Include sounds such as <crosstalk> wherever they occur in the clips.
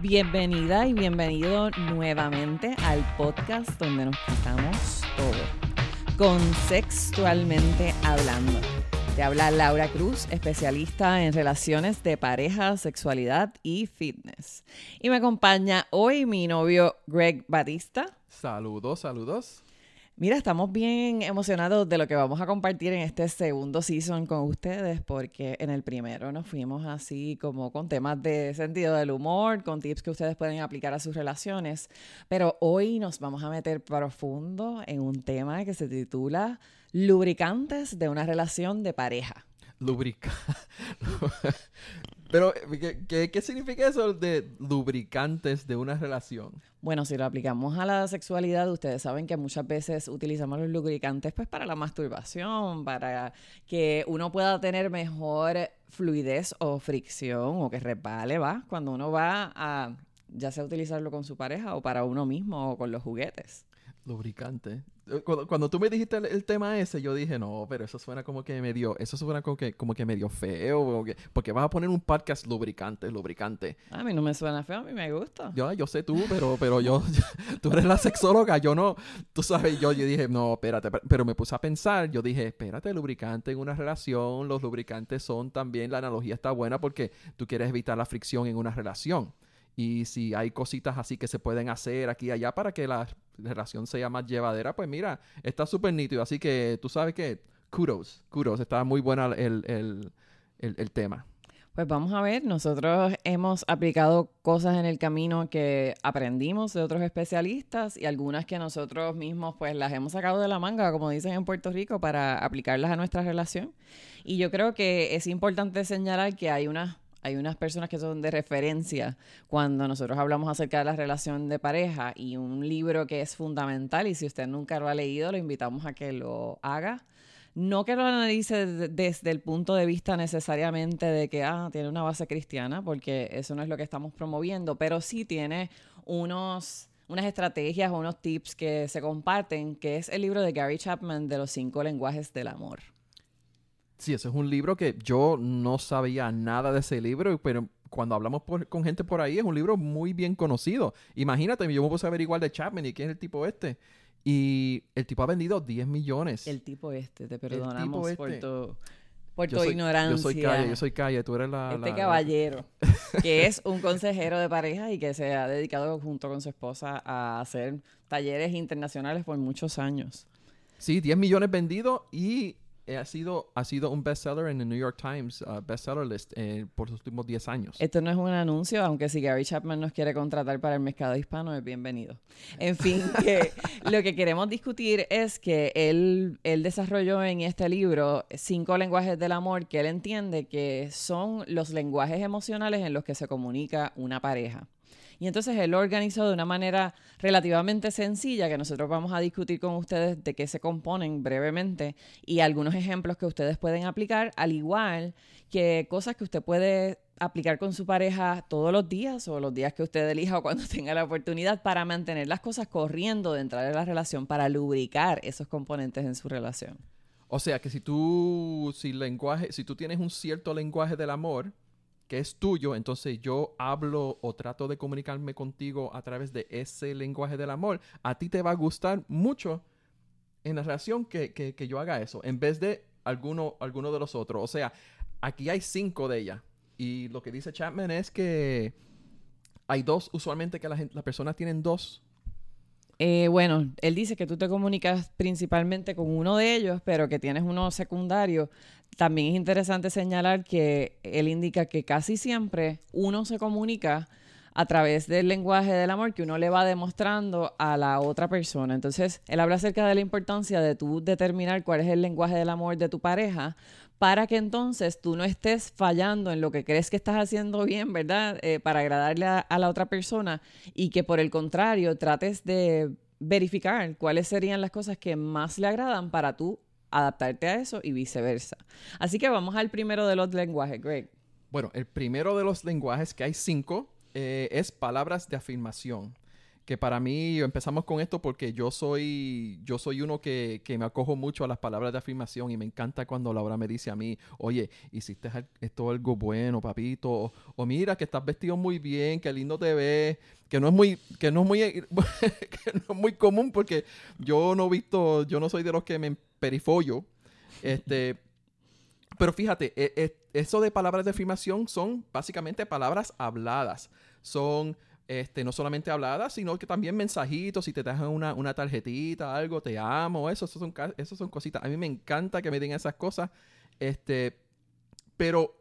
Bienvenida y bienvenido nuevamente al podcast donde nos quitamos todo, contextualmente hablando. Te habla Laura Cruz, especialista en relaciones de pareja, sexualidad y fitness. Y me acompaña hoy mi novio Greg Batista. Saludos, saludos. Mira, estamos bien emocionados de lo que vamos a compartir en este segundo season con ustedes, porque en el primero nos fuimos así como con temas de sentido del humor, con tips que ustedes pueden aplicar a sus relaciones, pero hoy nos vamos a meter profundo en un tema que se titula Lubricantes de una relación de pareja. Lubrica. <laughs> <laughs> Pero, ¿qué, ¿qué, significa eso de lubricantes de una relación? Bueno, si lo aplicamos a la sexualidad, ustedes saben que muchas veces utilizamos los lubricantes pues para la masturbación, para que uno pueda tener mejor fluidez o fricción o que resbale, ¿va? Cuando uno va a ya sea utilizarlo con su pareja o para uno mismo o con los juguetes. Lubricante. Eh, cuando, tú me dijiste el, tema ese, yo dije, no, pero eso suena como que medio, eso suena como que, como que medio feo, porque vas a poner un podcast lubricante, lubricante. A mí no me suena feo, a mí me gusta. Yo, yo sé tú, pero, pero yo, <laughs> tú eres la sexóloga, yo no, tú sabes, yo, yo dije, no, espérate, pero me puse a pensar, yo dije, espérate, lubricante en una relación, los lubricantes son también, la analogía está buena porque tú quieres evitar la fricción en una relación y si hay cositas así que se pueden hacer aquí y allá para que la relación sea más llevadera, pues mira, está súper nítido. Así que tú sabes que, kudos, kudos, está muy buena el, el, el, tema. Pues vamos a ver, nosotros hemos aplicado cosas en el camino que aprendimos de otros especialistas y algunas que nosotros mismos pues las hemos sacado de la manga, como dicen en Puerto Rico, para aplicarlas a nuestra relación. Y yo creo que es importante señalar que hay unas hay unas personas que son de referencia cuando nosotros hablamos acerca de la relación de pareja y un libro que es fundamental y si usted nunca lo ha leído, lo invitamos a que lo haga. No que lo analice desde el punto de vista necesariamente de que ah, tiene una base cristiana, porque eso no es lo que estamos promoviendo, pero sí tiene unos unas estrategias o unos tips que se comparten, que es el libro de Gary Chapman de los cinco lenguajes del amor. Sí, ese es un libro que yo no sabía nada de ese libro, pero cuando hablamos con gente por ahí es un libro muy bien conocido. Imagínate, yo me puse a averiguar de Chapman y quién es el tipo este. Y el tipo ha vendido 10 millones. El tipo este, te perdonamos por este. tu, por tu ignorancia. Yo soy calle, yo soy calle, tú eres la... Este caballero, <laughs> que es un consejero de pareja y que se ha dedicado junto con su esposa a hacer talleres internacionales por muchos años. Sí, 10 millones vendidos y ha sido, ha sido un bestseller en el New York Times uh, bestseller list eh, por los últimos 10 años. Esto no es un anuncio, aunque si Gary Chapman nos quiere contratar para el mercado hispano, es bienvenido. En fin, <laughs> que lo que queremos discutir es que él, él desarrolló en este libro cinco lenguajes del amor que él entiende que son los lenguajes emocionales en los que se comunica una pareja. Y entonces él organizó de una manera relativamente sencilla que nosotros vamos a discutir con ustedes de qué se componen brevemente y algunos ejemplos que ustedes pueden aplicar, al igual que cosas que usted puede aplicar con su pareja todos los días o los días que usted elija o cuando <laughs> tenga la oportunidad para mantener las cosas corriendo dentro de la relación, para lubricar esos componentes en su relación. O sea que si tú, si lenguaje, si tú tienes un cierto lenguaje del amor, que es tuyo, entonces yo hablo o trato de comunicarme contigo a través de ese lenguaje del amor, a ti te va a gustar mucho en la relación que, que, yo haga eso, en vez de alguno, alguno de los otros. O sea, aquí hay cinco de ellas. Y lo que dice Chapman es que hay dos, usualmente que las personas tienen dos eh, bueno, él dice que tú te comunicas principalmente con uno de ellos, pero que tienes uno secundario. También es interesante señalar que él indica que casi siempre uno se comunica a través del lenguaje del amor que uno le va demostrando a la otra persona. Entonces, él habla acerca de la importancia de tú determinar cuál es el lenguaje del amor de tu pareja para que entonces tú no estés fallando en lo que crees que estás haciendo bien, ¿verdad? Eh, para agradarle a, a la otra persona y que por el contrario trates de verificar cuáles serían las cosas que más le agradan para tú adaptarte a eso y viceversa. Así que vamos al primero de los lenguajes, Greg. Bueno, el primero de los lenguajes, que hay cinco, eh, es palabras de afirmación. Que para mí empezamos con esto porque yo soy yo soy uno que, que, me acojo mucho a las palabras de afirmación y me encanta cuando Laura me dice a mí, oye, hiciste esto algo bueno, papito, o, mira que estás vestido muy bien, qué lindo te ves, que no es muy que no es muy <laughs> que no es muy común porque yo no he visto, yo no soy de los que me perifollo, este pero fíjate, e, e, eso de palabras de afirmación son básicamente palabras habladas. Son este, no solamente habladas, sino que también mensajitos, si te dejan una, una tarjetita, algo, te amo, eso, eso, son, eso son cositas. A mí me encanta que me den esas cosas. Este, pero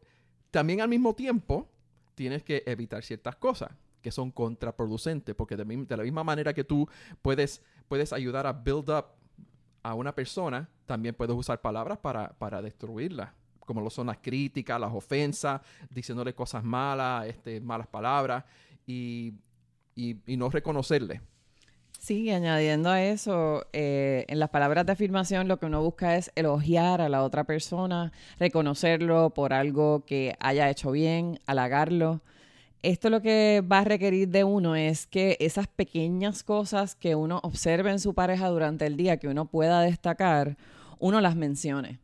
también al mismo tiempo tienes que evitar ciertas cosas que son contraproducentes, porque de, de la misma manera que tú puedes, puedes ayudar a build up a una persona, también puedes usar palabras para, para destruirla como lo son las críticas, las ofensas, diciéndole cosas malas, este, malas palabras y, no reconocerle. Sí, añadiendo a eso, eh, en las palabras de afirmación lo que uno busca es elogiar a la otra persona, reconocerlo por algo que haya hecho bien, halagarlo. Esto lo que va a requerir de uno es que esas pequeñas cosas que uno observe en su pareja durante el día, que uno pueda destacar, uno las mencione.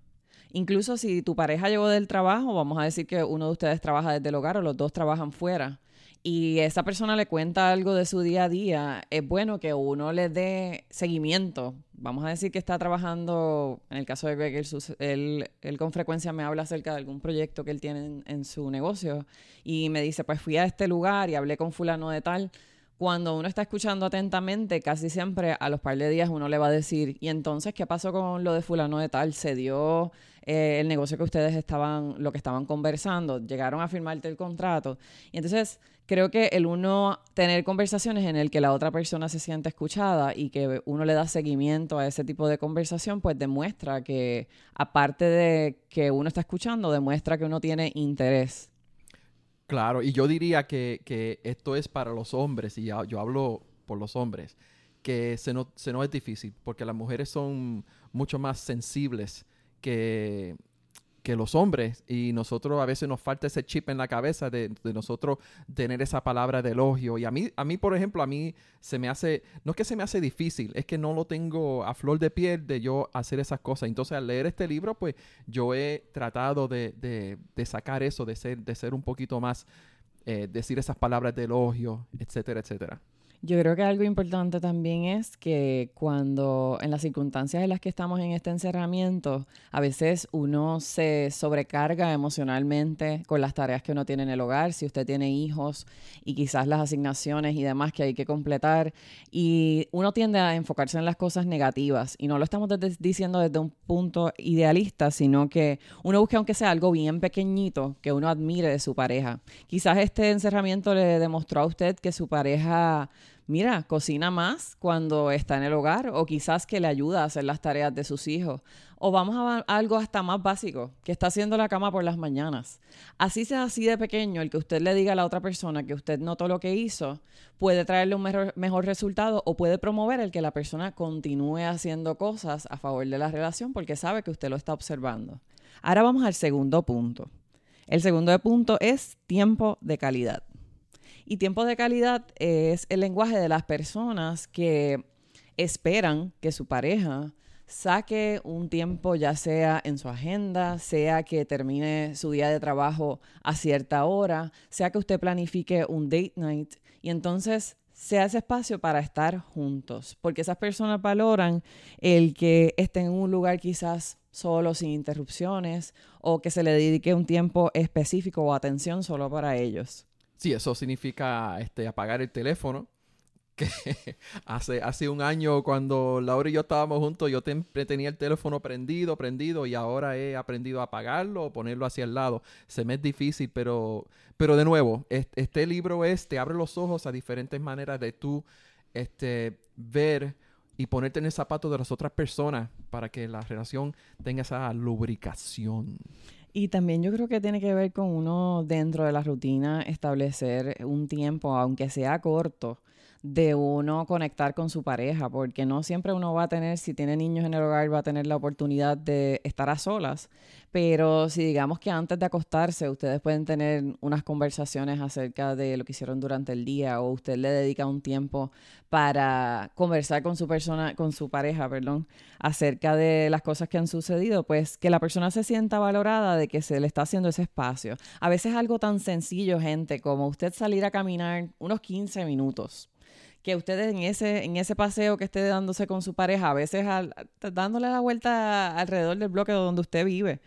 Incluso si tu pareja llegó del trabajo, vamos a decir que uno de ustedes trabaja desde el hogar o los dos trabajan fuera y esa persona le cuenta algo de su día a día, es bueno que uno le dé seguimiento. Vamos a decir que está trabajando, en el caso de Greg, él, él, con frecuencia me habla acerca de algún proyecto que él tiene en, su negocio y me dice, pues fui a este lugar y hablé con fulano de tal cuando uno está escuchando atentamente, casi siempre a los par de días uno le va a decir, ¿y entonces qué pasó con lo de fulano de tal? ¿Se dio eh, el negocio que ustedes estaban, lo que estaban conversando? ¿Llegaron a firmarte el contrato? Y entonces creo que el uno tener conversaciones en el que la otra persona se siente escuchada y que uno le da seguimiento a ese tipo de conversación, pues demuestra que, aparte de que uno está escuchando, demuestra que uno tiene interés Claro, y yo diría que, esto es para los hombres, y yo hablo por los hombres, que se no, se no es difícil, porque las mujeres son mucho más sensibles que, que los hombres y nosotros a veces nos falta ese chip en la cabeza de, nosotros tener esa palabra de elogio. Y a mí a mí por ejemplo a mí se me hace no es que se me hace difícil es que no lo tengo a flor de piel de yo hacer esas cosas. Entonces al leer este libro pues yo he tratado de, sacar eso de ser de ser un poquito más eh, decir esas palabras de elogio etcétera etcétera yo creo que algo importante también es que cuando en las circunstancias en las que estamos en este encerramiento, a veces uno se sobrecarga emocionalmente con las tareas que uno tiene en el hogar, si usted tiene hijos y quizás las asignaciones y demás que hay que completar, y uno tiende a enfocarse en las cosas negativas, y no lo estamos diciendo desde un punto idealista, sino que uno busca aunque sea algo bien pequeñito que uno admire de su pareja. Quizás este encerramiento le demostró a usted que su pareja mira, cocina más cuando está en el hogar o quizás que le ayuda a hacer las tareas de sus hijos. O vamos a algo hasta más básico, que está haciendo la cama por las mañanas. Así sea así de pequeño, el que usted le diga a la otra persona que usted notó lo que hizo, puede traerle un mejor, mejor resultado o puede promover el que la persona continúe haciendo cosas a favor de la relación porque sabe que usted lo está observando. Ahora vamos al segundo punto. El segundo punto es tiempo de calidad. Y tiempo de calidad es el lenguaje de las personas que esperan que su pareja saque un tiempo, ya sea en su agenda, sea que termine su día de trabajo a cierta hora, sea que usted planifique un date night y entonces sea ese espacio para estar juntos, porque esas personas valoran el que estén en un lugar quizás solo, sin interrupciones, o que se le dedique un tiempo específico o atención solo para ellos. Sí, eso significa este, apagar el teléfono. <laughs> Que hace, hace un año cuando Laura y yo estábamos juntos, yo tenía el teléfono prendido, prendido, y ahora he aprendido a apagarlo o ponerlo hacia el lado. Se me es difícil, pero, pero de nuevo, este, libro es, te abre los ojos a diferentes maneras de tú este, ver y ponerte en el zapato de las otras personas para que la relación tenga esa lubricación. Y también yo creo que tiene que ver con uno dentro de la rutina establecer un tiempo, aunque sea corto, de uno conectar con su pareja, porque no siempre uno va a tener, si tiene niños en el hogar, va a tener la oportunidad de estar a solas, pero si digamos que antes de acostarse ustedes pueden tener unas conversaciones acerca de lo que hicieron durante el día o usted le dedica un tiempo para conversar con su persona, con su pareja, perdón, acerca de las cosas que han sucedido, pues que la persona se sienta valorada de que se le está haciendo ese espacio. A veces algo tan sencillo, gente, como usted salir a caminar unos 15 minutos que ustedes en ese, en ese paseo que esté dándose con su pareja, a veces dándole la vuelta alrededor del bloque donde usted vive,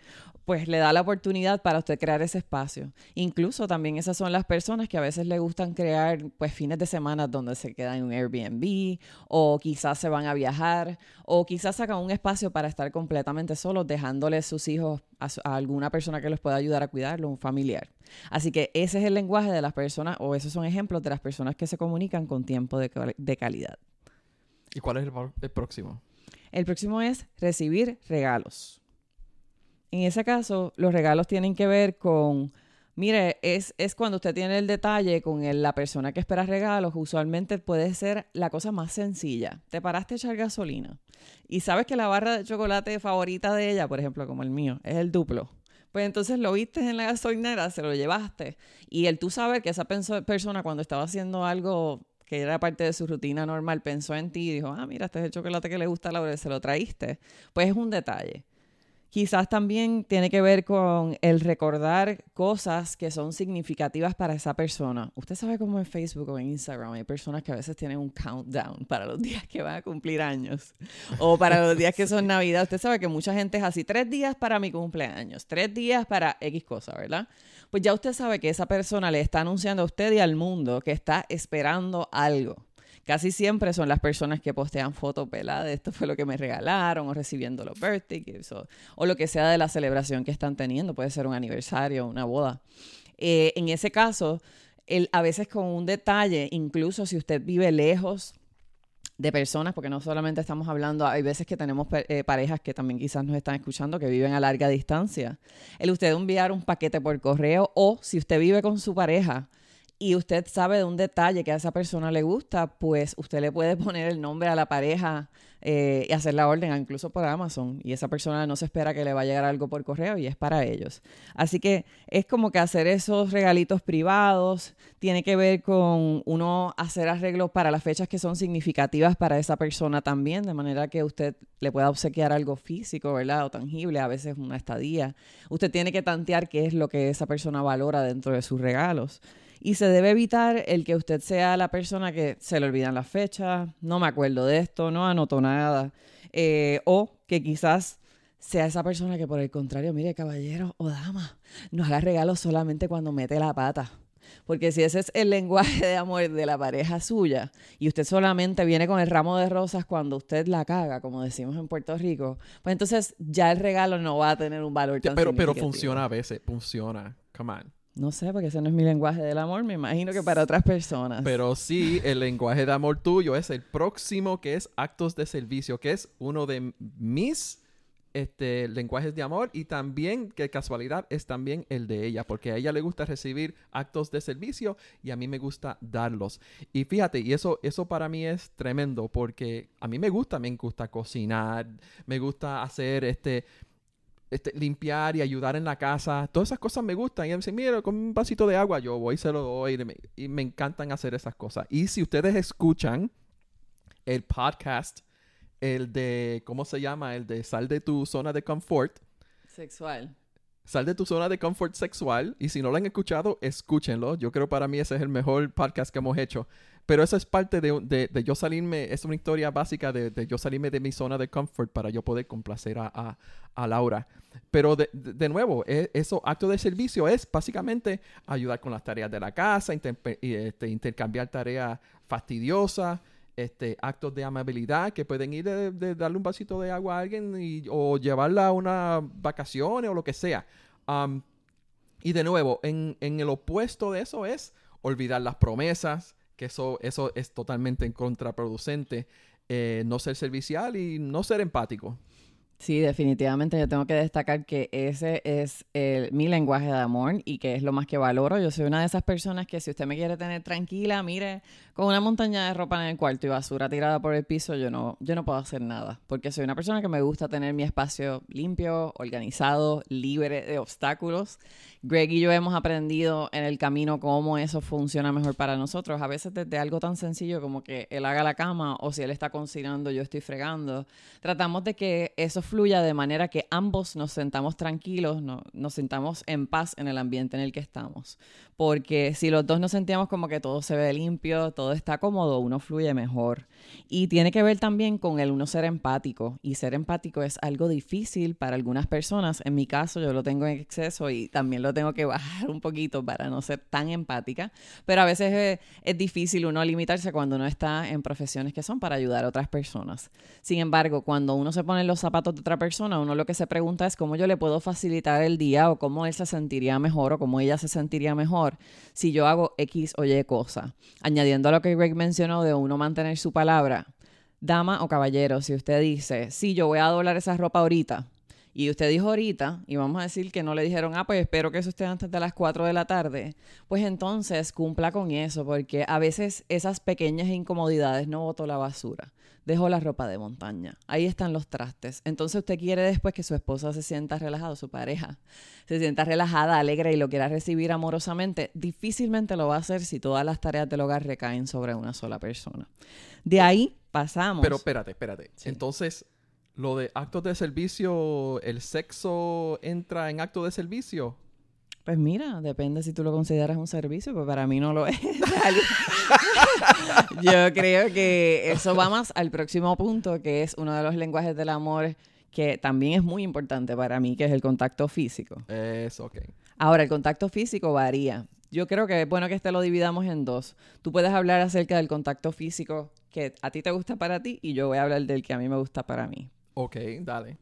pues le da la oportunidad para usted crear ese espacio. Incluso también esas son las personas que a veces le gustan crear pues fines de semana donde se quedan en un Airbnb o quizás se van a viajar o quizás sacan un espacio para estar completamente solos dejándole sus hijos a, alguna persona que los pueda ayudar a cuidarlo, un familiar. Así que ese es el lenguaje de las personas o esos son ejemplos de las personas que se comunican con tiempo de, calidad. ¿Y cuál es el próximo? El próximo es recibir regalos. En ese caso, los regalos tienen que ver con, mire, es, es cuando usted tiene el detalle con la persona que espera regalos, usualmente puede ser la cosa más sencilla. Te paraste a echar gasolina y sabes que la barra de chocolate favorita de ella, por ejemplo, como el mío, es el duplo. Pues entonces lo viste en la gasolinera, se lo llevaste. Y el tú saber que esa persona cuando estaba haciendo algo que era parte de su rutina normal, pensó en ti y dijo, ah, mira, este es el chocolate que le gusta a Laura, se lo traíste. Pues es un detalle. Quizás también tiene que ver con el recordar cosas que son significativas para esa persona. Usted sabe cómo en Facebook o en Instagram hay personas que a veces tienen un countdown para los <laughs> días que van a cumplir años o para los días que <laughs> son Navidad. Usted sabe que mucha gente es así, tres días para mi cumpleaños, tres días para X cosa, ¿verdad? Pues ya usted sabe que esa persona le está anunciando a usted y al mundo que está esperando algo. Casi siempre son las personas que postean fotos peladas de esto fue lo que me regalaron o recibiendo los birthday gifts o, lo que sea de la celebración que están teniendo. Puede ser un aniversario, una boda. Eh, en ese caso, a veces con un detalle, incluso si usted vive lejos de personas, porque no solamente estamos hablando, hay veces que tenemos eh, parejas que también quizás nos están escuchando que viven a larga distancia. El usted enviar un paquete por correo o si usted vive con su pareja, y usted sabe de un detalle que a esa persona le gusta, pues usted le puede <laughs> poner el nombre a la pareja eh, y hacer la orden incluso por Amazon. Y esa persona no se espera que le va a llegar algo por correo y es para ellos. Así que es como que hacer esos regalitos privados tiene que ver con uno hacer arreglos para las fechas que son significativas para esa persona también, de manera que usted le pueda obsequiar algo físico, ¿verdad? O tangible, a veces una estadía. Usted tiene que tantear qué es lo que esa persona valora dentro de sus regalos. Y se debe evitar el que usted sea la persona que se le olvidan las fechas, no me acuerdo de esto, no anoto nada. Eh, o que quizás sea esa persona que por el contrario, mire, caballero o dama, nos haga regalos solamente cuando mete la pata. Porque si ese es el lenguaje de amor de la pareja suya y usted solamente viene con el ramo de rosas cuando usted la caga, como decimos en Puerto Rico, pues entonces ya el regalo no va a tener un valor tan pero, Pero funciona a veces, funciona. Come on. No sé, porque ese no es mi lenguaje del amor, me imagino que para otras personas. Pero sí, el lenguaje de amor tuyo es el próximo, que es actos de servicio, que es uno de mis este, lenguajes de amor y también, que casualidad, es también el de ella, porque a ella le gusta recibir actos de servicio y a mí me gusta darlos. Y fíjate, y eso, eso para mí es tremendo, porque a mí me gusta, me gusta cocinar, me gusta hacer este este, limpiar y ayudar en la casa. Todas esas cosas me gustan. Y me dicen, mira, con un vasito de agua yo voy y se lo doy. Y me, encantan hacer esas cosas. Y si ustedes escuchan el podcast, el de, ¿cómo se llama? El de sal de tu zona de confort. Sexual. Sal de tu zona de confort sexual. Y si no lo han escuchado, escúchenlo. Yo creo para mí ese es el mejor podcast que hemos hecho. Pero eso es parte de, de, yo salirme, es una historia básica de, de, yo salirme de mi zona de confort para yo poder complacer a, a, Laura. Pero de, nuevo, e, eso, acto de servicio es básicamente ayudar con las tareas de la casa, este, intercambiar tareas fastidiosas, este, actos de amabilidad que pueden ir de, darle un vasito de agua a alguien y, o llevarla a una vacaciones o lo que sea. y de nuevo, en, en el opuesto de eso es olvidar las promesas, que eso, eso es totalmente contraproducente, eh, no ser servicial y no ser empático. Sí, definitivamente yo tengo que destacar que ese es el, mi lenguaje de amor y que es lo más que valoro. Yo soy una de esas personas que si usted me quiere tener tranquila, mire, con una montaña de ropa en el cuarto y basura tirada por el piso, yo no, yo no puedo hacer nada. Porque soy una persona que me gusta tener mi espacio limpio, organizado, libre de obstáculos. Greg y yo hemos aprendido en el camino cómo eso funciona mejor para nosotros. A veces desde algo tan sencillo como que él haga la cama o si él está cocinando, yo estoy fregando. Tratamos de que eso fluya de manera que ambos nos sentamos tranquilos, no, nos sentamos en paz en el ambiente en el que estamos. Porque si los dos nos sentíamos como que todo se ve limpio, todo está cómodo, uno fluye mejor. Y tiene que ver también con el uno ser empático. Y ser empático es algo difícil para algunas personas. En mi caso, yo lo tengo en exceso y también lo tengo que bajar un poquito para no ser tan empática. Pero a veces es, es difícil uno limitarse cuando uno está en profesiones que son para ayudar a otras personas. Sin embargo, cuando uno se pone los zapatos de otra persona, uno lo que se pregunta es cómo yo le puedo facilitar el día o cómo él se sentiría mejor o cómo ella se sentiría mejor si yo hago X o Y cosa. Añadiendo a lo que Greg mencionó de uno mantener su palabra, dama o caballero, si usted dice, sí, yo voy a doblar esa ropa ahorita, y usted dijo ahorita, y vamos a decir que no le dijeron, ah, pues espero que eso esté antes de las 4 de la tarde, pues entonces cumpla con eso, porque a veces esas pequeñas incomodidades no boto la basura, dejo la ropa de montaña, ahí están los trastes. Entonces usted quiere después que su esposa se sienta relajada, su pareja se sienta relajada, alegre y lo quiera recibir amorosamente, difícilmente lo va a hacer si todas las tareas del hogar recaen sobre una sola persona. De ahí pasamos. Pero espérate, espérate. Entonces, lo de actos de servicio, ¿el sexo entra en acto de servicio? Pues mira, depende si tú lo consideras un servicio, pues para mí no lo es. <laughs> <laughs> Yo creo que eso va más al próximo punto, que es uno de los lenguajes del amor que también es muy importante para mí, que es el contacto físico. Eso, ok. Ahora, el contacto físico varía. Yo creo que es bueno que este lo dividamos en dos. Tú puedes hablar acerca del contacto físico que a ti te gusta para ti y yo voy a hablar del que a mí me gusta para mí. Ok, dale.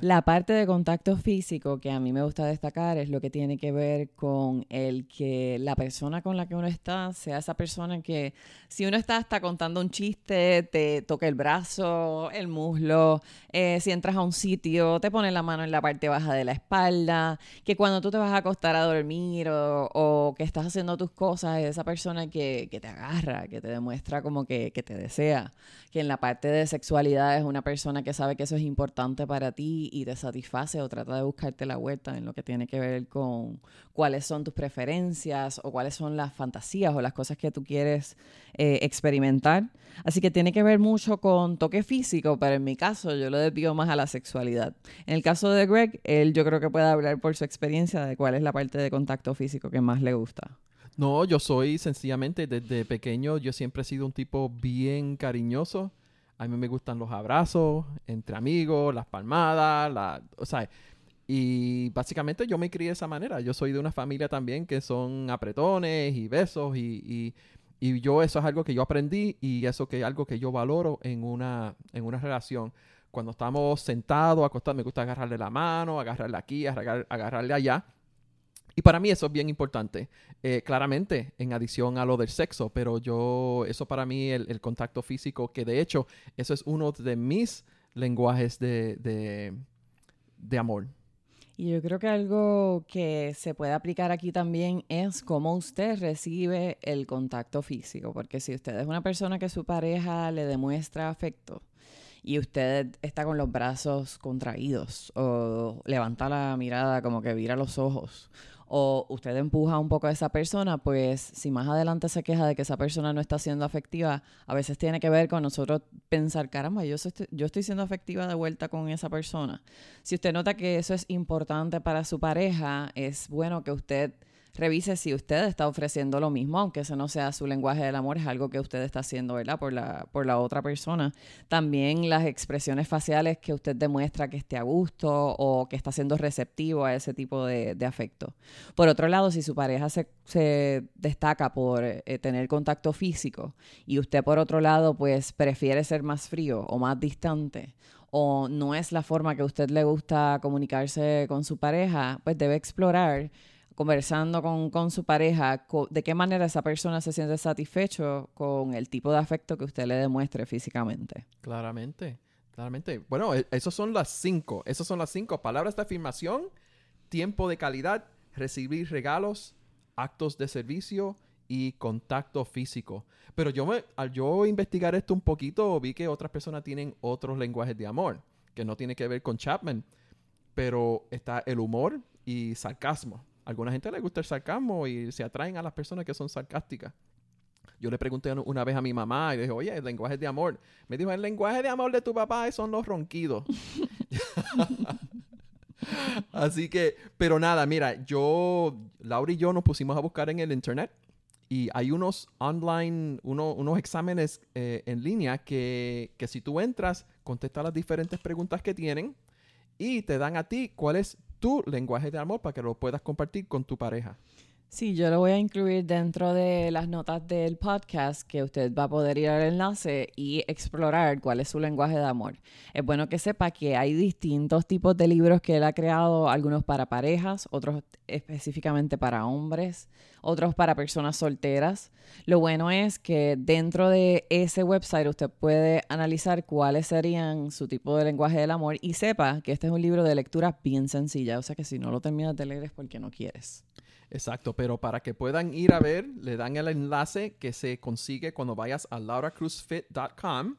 La parte de contacto físico que a mí me gusta destacar es lo que tiene que ver con el que la persona con la que uno está sea esa persona que si uno está hasta contando un chiste, te toca el brazo, el muslo, eh, si entras a un sitio, te pone la mano en la parte baja de la espalda, que cuando tú te vas a acostar a dormir o, que estás haciendo tus cosas, es esa persona que, te agarra, que te demuestra como que, que te desea, que en la parte de sexualidad es una persona que sabe que eso es importante para ti y, te satisface o trata de buscarte la vuelta en lo que tiene que ver con cuáles son tus preferencias o cuáles son las fantasías o las cosas que tú quieres eh, experimentar. Así que tiene que ver mucho con toque físico, pero en mi caso yo lo desvío más a la sexualidad. En el caso de Greg, él yo creo que puede hablar por su experiencia de cuál es la parte de contacto físico que más le gusta. No, yo soy sencillamente desde pequeño, yo siempre he sido un tipo bien cariñoso a mí me gustan los abrazos entre amigos, las palmadas, la, o sea, y básicamente yo me crié de esa manera. Yo soy de una familia también que son apretones y besos y, y, yo eso es algo que yo aprendí y eso que es algo que yo valoro en una, en una relación. Cuando estamos sentados, acostados, me gusta agarrarle la mano, agarrarle aquí, agarrarle allá. Y para mí eso es bien importante. Eh, claramente, en adición a lo del sexo, pero yo, eso para mí, el, contacto físico, que de hecho, eso es uno de mis lenguajes de, de, de amor. Y yo creo que algo que se puede aplicar aquí también es cómo usted recibe el contacto físico, porque si usted es una persona que su pareja le demuestra afecto, y usted está con los brazos contraídos o levanta la mirada como que vira los ojos o usted empuja un poco a esa persona, pues si más adelante se queja de que esa persona no está siendo afectiva, a veces tiene que ver con nosotros pensar, caramba, yo, yo estoy siendo afectiva de vuelta con esa persona. Si usted nota que eso es importante para su pareja, es bueno que usted revise si usted está ofreciendo lo mismo, aunque ese no sea su lenguaje del amor, es algo que usted está haciendo, ¿verdad? Por la, por la otra persona. También las expresiones faciales que usted demuestra que esté a gusto o que está siendo receptivo a ese tipo de, afecto. Por otro lado, si su pareja se, se destaca por eh, tener contacto físico y usted por otro lado pues prefiere ser más frío o más distante o no es la forma que usted le gusta comunicarse con su pareja, pues debe explorar conversando con, su pareja, de qué manera esa persona se siente satisfecho con el tipo de afecto que usted le demuestre físicamente. Claramente. Claramente. Bueno, e- esos son las cinco. Esas son las cinco. Palabras de afirmación, tiempo de calidad, recibir regalos, actos de servicio y contacto físico. Pero yo me, al yo investigar esto un poquito, vi que otras personas tienen otros lenguajes de amor, que no tiene que ver con Chapman. Pero está el humor y sarcasmo. Alguna gente le gusta el sarcasmo y se atraen a las personas que son sarcásticas. Yo le pregunté una vez a mi mamá y le dije, oye, el lenguaje de amor. Me dijo, el lenguaje de amor de tu papá son los ronquidos. <laughs> Así que, pero nada, mira, yo, Laura y yo nos pusimos a buscar en el internet y hay unos online, uno- unos exámenes eh, en línea que, que si tú entras, contestas las diferentes preguntas que tienen y te dan a ti cuál es tu lenguaje de amor para que lo puedas compartir con tu pareja. Sí, yo lo voy a incluir dentro de las notas del podcast que usted va a poder ir al enlace y explorar cuál es su lenguaje de amor. Es bueno que sepa que hay distintos tipos de libros que él ha creado, algunos para parejas, otros específicamente para hombres, otros para personas solteras. Lo bueno es que dentro de ese website usted puede analizar cuáles serían su tipo de lenguaje del amor y sepa que este es un libro de lectura bien sencilla, o sea que si no lo terminas de leer es porque no quieres. Exacto, pero para que puedan ir a ver, le dan el enlace que se consigue cuando vayas a lauracruzfit.com,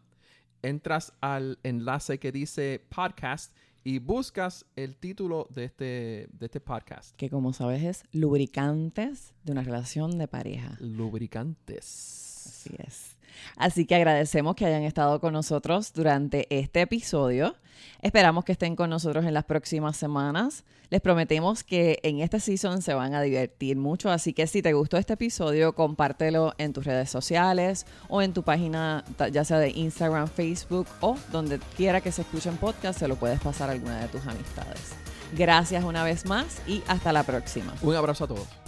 entras al enlace que dice podcast y buscas el título de este, de este podcast, que como sabes es lubricantes de una relación de pareja. lubricantes. Así es. Así que agradecemos que hayan estado con nosotros durante este episodio. Esperamos que estén con nosotros en las próximas semanas. Les prometemos que en este season se van a divertir mucho, así que si te gustó este episodio, compártelo en tus redes sociales o en tu página, ya sea de Instagram, Facebook o donde quiera que se escuchen podcast, se lo puedes pasar a alguna de tus amistades. Gracias una vez más y hasta la próxima. Un abrazo a todos.